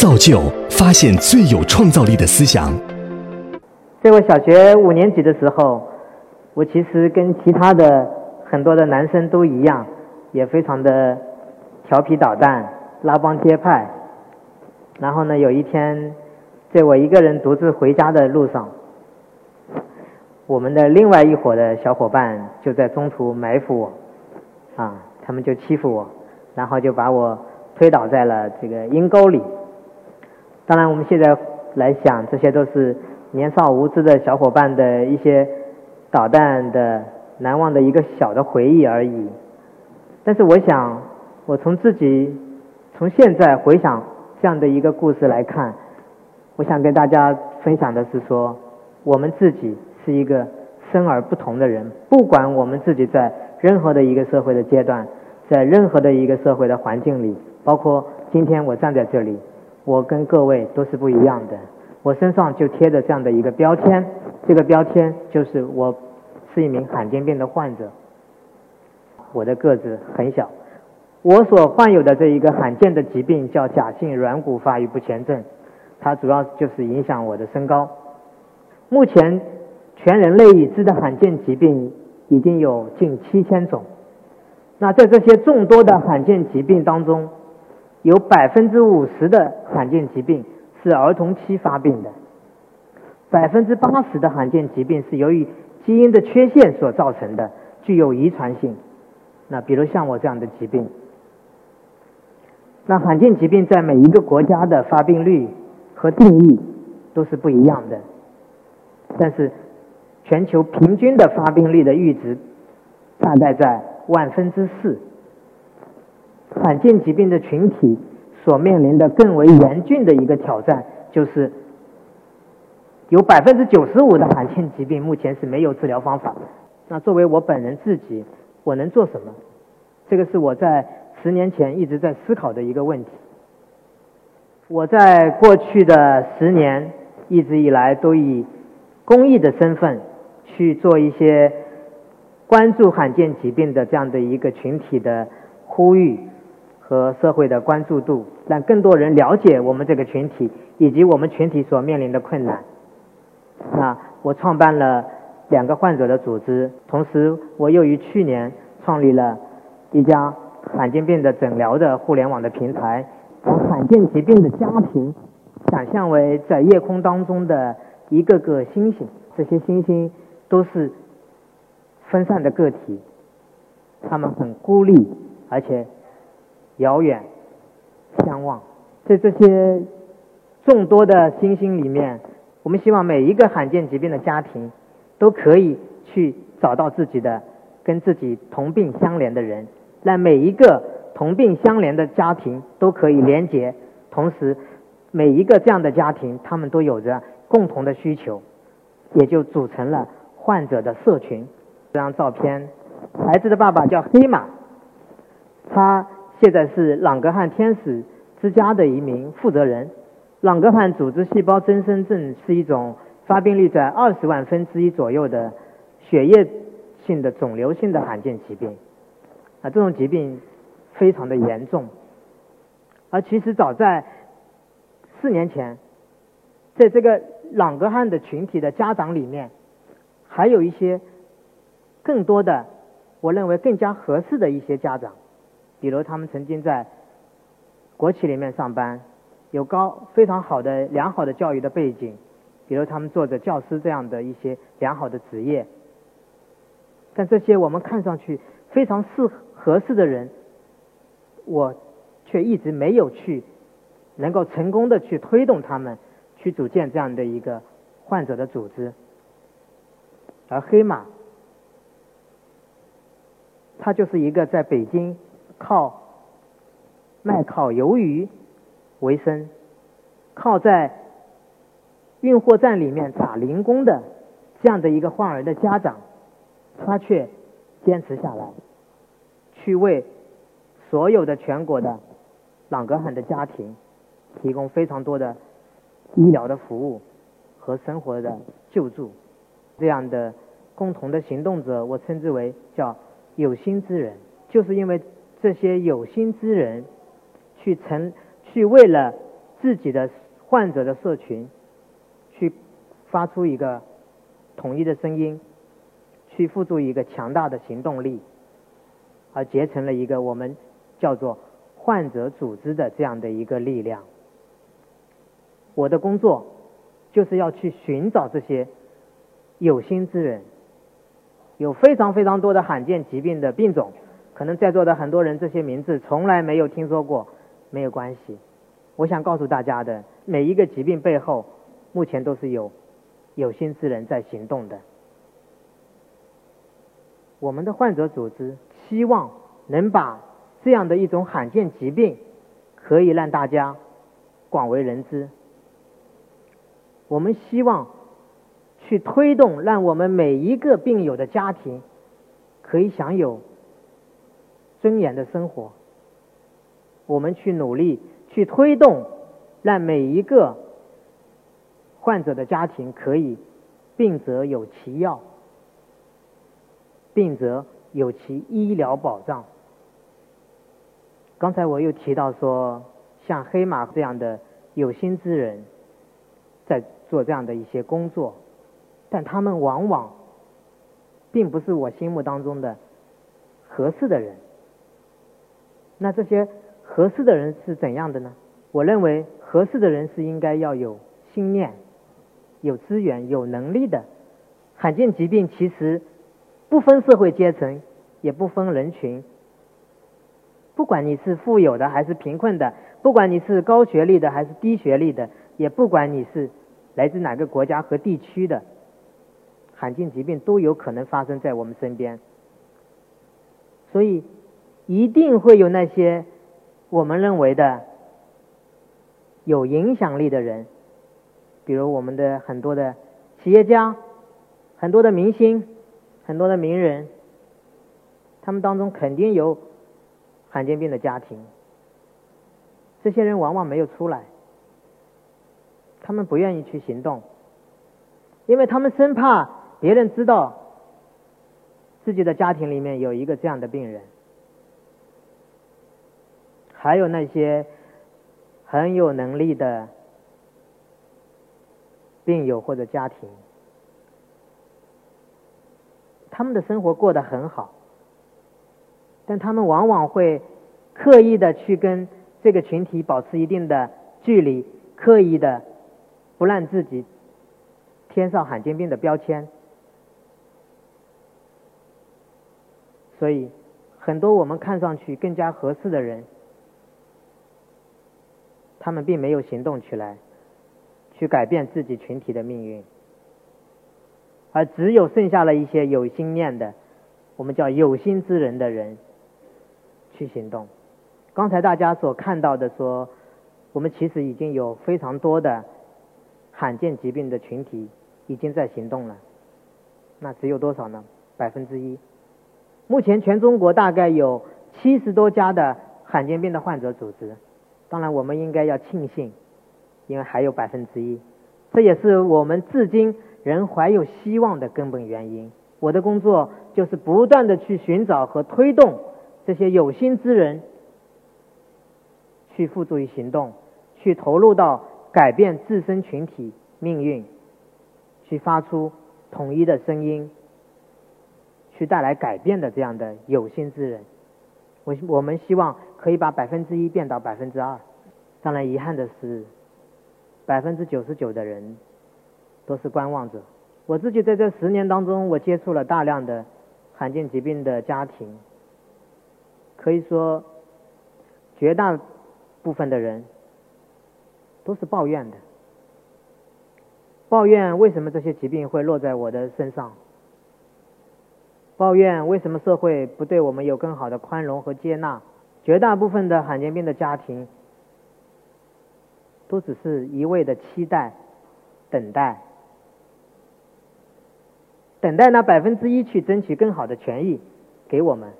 造就发现最有创造力的思想。在我小学五年级的时候，我其实跟其他的很多的男生都一样，也非常的调皮捣蛋、拉帮结派。然后呢，有一天，在我一个人独自回家的路上，我们的另外一伙的小伙伴就在中途埋伏我，啊，他们就欺负我，然后就把我推倒在了这个阴沟里。当然，我们现在来想，这些都是年少无知的小伙伴的一些捣蛋的、难忘的一个小的回忆而已。但是，我想，我从自己从现在回想这样的一个故事来看，我想跟大家分享的是说，我们自己是一个生而不同的人。不管我们自己在任何的一个社会的阶段，在任何的一个社会的环境里，包括今天我站在这里。我跟各位都是不一样的，我身上就贴着这样的一个标签，这个标签就是我是一名罕见病的患者。我的个子很小，我所患有的这一个罕见的疾病叫假性软骨发育不全症，它主要就是影响我的身高。目前全人类已知的罕见疾病已经有近七千种，那在这些众多的罕见疾病当中，有百分之五十的罕见疾病是儿童期发病的，百分之八十的罕见疾病是由于基因的缺陷所造成的，具有遗传性。那比如像我这样的疾病，那罕见疾病在每一个国家的发病率和定义都是不一样的，但是全球平均的发病率的阈值大概在万分之四。罕见疾病的群体所面临的更为严峻的一个挑战，就是有百分之九十五的罕见疾病目前是没有治疗方法。那作为我本人自己，我能做什么？这个是我在十年前一直在思考的一个问题。我在过去的十年一直以来都以公益的身份去做一些关注罕见疾病的这样的一个群体的呼吁。和社会的关注度，让更多人了解我们这个群体以及我们群体所面临的困难。那我创办了两个患者的组织，同时我又于去年创立了一家罕见病的诊疗的互联网的平台，把罕见疾病的家庭想象为在夜空当中的一个个星星，这些星星都是分散的个体，他们很孤立，而且。遥远相望，在这些众多的星星里面，我们希望每一个罕见疾病的家庭都可以去找到自己的跟自己同病相怜的人，让每一个同病相怜的家庭都可以连结，同时每一个这样的家庭，他们都有着共同的需求，也就组成了患者的社群。这张照片，孩子的爸爸叫黑马，他。现在是朗格汉天使之家的一名负责人。朗格汉组织细胞增生症是一种发病率在二十万分之一左右的血液性的肿瘤性的罕见疾病。啊，这种疾病非常的严重。而其实早在四年前，在这个朗格汉的群体的家长里面，还有一些更多的，我认为更加合适的一些家长。比如他们曾经在国企里面上班，有高非常好的良好的教育的背景，比如他们做着教师这样的一些良好的职业，但这些我们看上去非常适合适的人，我却一直没有去能够成功的去推动他们去组建这样的一个患者的组织，而黑马，他就是一个在北京。靠卖烤鱿鱼为生，靠在运货站里面打零工的这样的一个患儿的家长，他却坚持下来，去为所有的全国的朗格罕的家庭提供非常多的医疗的服务和生活的救助。这样的共同的行动者，我称之为叫有心之人，就是因为。这些有心之人，去成去为了自己的患者的社群，去发出一个统一的声音，去付诸一个强大的行动力，而结成了一个我们叫做患者组织的这样的一个力量。我的工作就是要去寻找这些有心之人，有非常非常多的罕见疾病的病种，可能在座的很多人这些名字从来没有听说过，没有关系。我想告诉大家的，每一个疾病背后，目前都是有有心之人在行动的。我们的患者组织希望能把这样的一种罕见疾病，可以让大家广为人知。我们希望去推动，让我们每一个病友的家庭可以享有尊严的生活。我们去努力。去推动，让每一个患者的家庭可以病则有其药，病则有其医疗保障。刚才我又提到说，像黑马这样的有心之人，在做这样的一些工作，但他们往往并不是我心目当中的合适的人。那这些。合适的人是怎样的呢？我认为合适的人是应该要有心念、有资源、有能力的。罕见疾病其实不分社会阶层，也不分人群。不管你是富有的还是贫困的，不管你是高学历的还是低学历的，也不管你是来自哪个国家和地区的，罕见疾病都有可能发生在我们身边。所以一定会有那些。我们认为的有影响力的人，比如我们的很多的企业家、很多的明星、很多的名人，他们当中肯定有罕见病的家庭。这些人往往没有出来，他们不愿意去行动，因为他们生怕别人知道自己的家庭里面有一个这样的病人。还有那些很有能力的病友或者家庭，他们的生活过得很好，但他们往往会刻意的去跟这个群体保持一定的距离，刻意的不让自己添上罕见病的标签，所以很多我们看上去更加合适的人。他们并没有行动起来，去改变自己群体的命运，而只有剩下了一些有心念的，我们叫有心之人的人去行动。刚才大家所看到的说，我们其实已经有非常多的罕见疾病的群体已经在行动了，那只有多少呢？百分之一。目前全中国大概有七十多家的罕见病的患者组织。当然，我们应该要庆幸，因为还有百分之一，这也是我们至今仍怀有希望的根本原因。我的工作就是不断的去寻找和推动这些有心之人，去付诸于行动，去投入到改变自身群体命运，去发出统一的声音，去带来改变的这样的有心之人。我我们希望。可以把百分之一变到百分之二，当然遗憾的是，百分之九十九的人都是观望者。我自己在这十年当中，我接触了大量的罕见疾病的家庭，可以说绝大部分的人都是抱怨的，抱怨为什么这些疾病会落在我的身上，抱怨为什么社会不对我们有更好的宽容和接纳。绝大部分的罕见病的家庭，都只是一味的期待、等待，等待那百分之一去争取更好的权益给我们，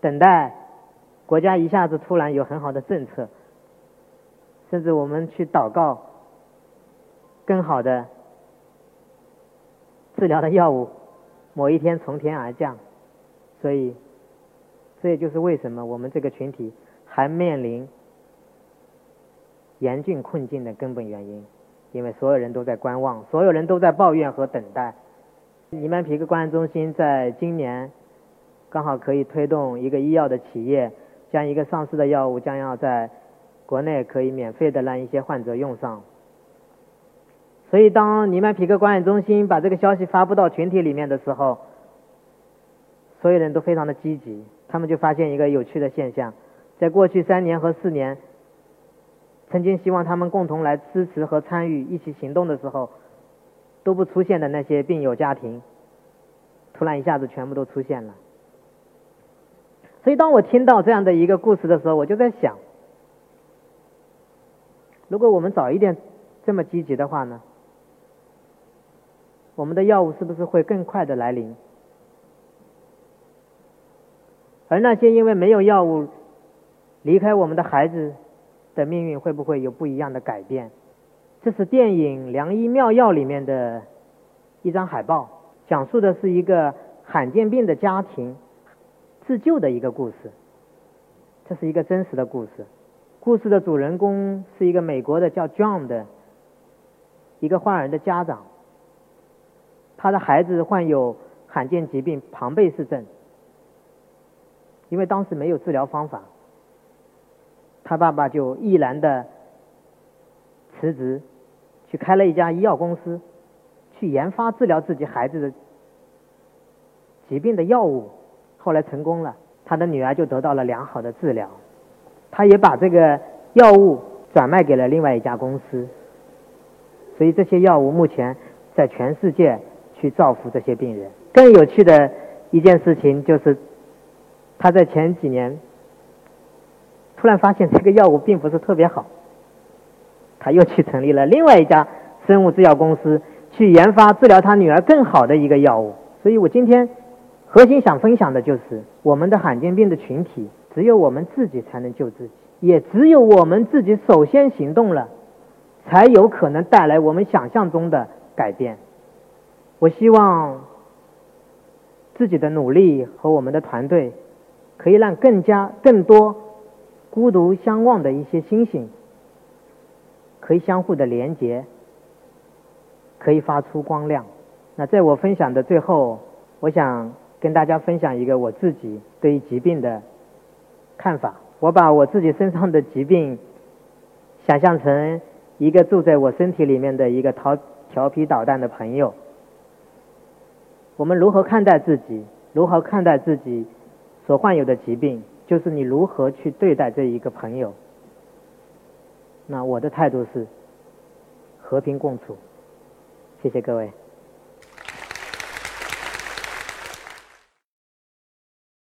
等待国家一下子突然有很好的政策，甚至我们去祷告更好的治疗的药物，某一天从天而降，所以。这也就是为什么我们这个群体还面临严峻困境的根本原因，因为所有人都在观望，所有人都在抱怨和等待。尼曼皮克关爱中心在今年刚好可以推动一个医药的企业，将一个上市的药物将要在国内可以免费的让一些患者用上。所以，当尼曼皮克关爱中心把这个消息发布到群体里面的时候，所有人都非常的积极。他们就发现一个有趣的现象，在过去三年和四年，曾经希望他们共同来支持和参与一起行动的时候，都不出现的那些病友家庭，突然一下子全部都出现了。所以，当我听到这样的一个故事的时候，我就在想，如果我们早一点这么积极的话呢？我们的药物是不是会更快的来临？而那些因为没有药物离开我们的孩子的命运会不会有不一样的改变？这是电影《良医妙药》里面的一张海报，讲述的是一个罕见病的家庭自救的一个故事。这是一个真实的故事。故事的主人公是一个美国的叫 John 的一个患儿的家长。他的孩子患有罕见疾病庞贝氏症，因为当时没有治疗方法，他爸爸就毅然的辞职，去开了一家医药公司，去研发治疗自己孩子的疾病的药物。后来成功了，他的女儿就得到了良好的治疗。他也把这个药物转卖给了另外一家公司，所以这些药物目前在全世界。去造福这些病人。更有趣的一件事情就是，他在前几年突然发现这个药物并不是特别好，他又去成立了另外一家生物制药公司，去研发治疗他女儿更好的一个药物。所以我今天核心想分享的就是，我们的罕见病的群体，只有我们自己才能救自己，也只有我们自己首先行动了，才有可能带来我们想象中的改变。我希望自己的努力和我们的团队，可以让更加更多孤独相望的一些星星，可以相互的连接，可以发出光亮。那在我分享的最后，我想跟大家分享一个我自己对于疾病的看法。我把我自己身上的疾病想象成一个住在我身体里面的一个调调皮捣蛋的朋友。我们如何看待自己？如何看待自己所患有的疾病？就是你如何去对待这一个朋友。那我的态度是和平共处。谢谢各位。